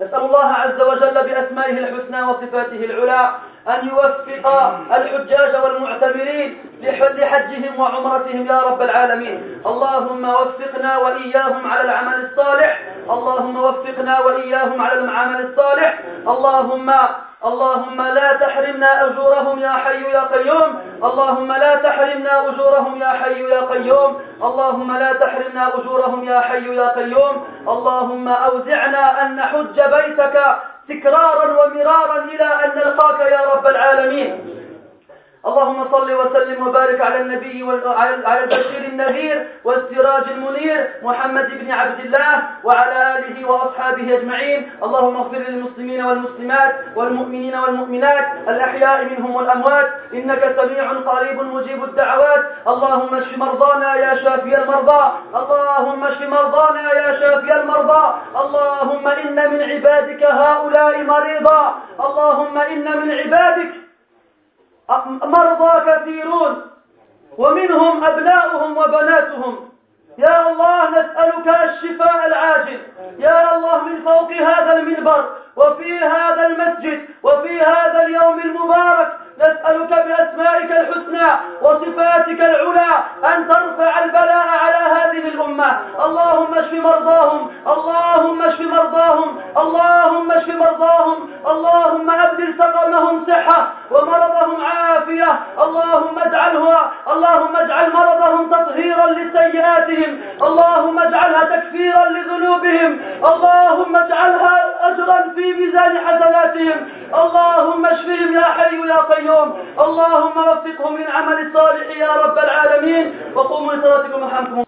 نسأل الله عز وجل بأسمائه الحسنى وصفاته العلى أن يوفق الحجاج والمعتمرين لحجهم وعمرتهم يا رب العالمين. اللهم وفقنا وإياهم على العمل الصالح. اللهم وفقنا وإياهم على العمل الصالح. اللهم اللهم لا تحرمنا أجورهم يا حي يا قيوم. اللهم لا تحرمنا أجورهم يا حي يا قيوم. اللهم لا تحرمنا أجورهم يا حي يا قيوم. اللهم أوزعنا أن نحج بيتك تكرارا ومرارا إلى أن نلقاك يا رب العالمين. اللهم صل وسلم وبارك على النبي على البشير النذير والسراج المنير محمد بن عبد الله وعلى آله وأصحابه أجمعين. اللهم اغفر للمسلمين والمسلمات والمؤمنين والمؤمنات الأحياء منهم والأموات. إنك سميع قريب مجيب الدعوات. اللهم اشف مرضانا يا شافي المرضى. اللهم اشف مرضانا يا شافي المرضى. اللهم إن من عبادك هؤلاء مريضا. اللهم إن من عبادك مرضى كثيرون ومنهم أبناؤهم وبناتهم. يا الله نسألك الشفاء العاجل. يا الله من فوق هذا المنبر وفي هذا المسجد وفي هذا اليوم المبارك نسألك بأسمائك الحسنى وصفاتك العلى أن ترفع البلاء على هذه الأمة. اللهم اشف مرضاهم اللهم اشف مرضاهم اللهم اشف مرضاهم اللهم أبدل سقمهم صحة ومرضهم عافية. اللهم اجعلها اللهم اجعل مرضهم تطهيرا لسيئاتهم. اللهم اجعلها تكفيرا لذنوبهم. اللهم اجعلها أجرا في ميزان حسناتهم. اللهم اشفهم يا حي يا قيوم. اللهم وفقهم للعمل الصالح يا رب العالمين. وقوموا لصلاتكم رحمكم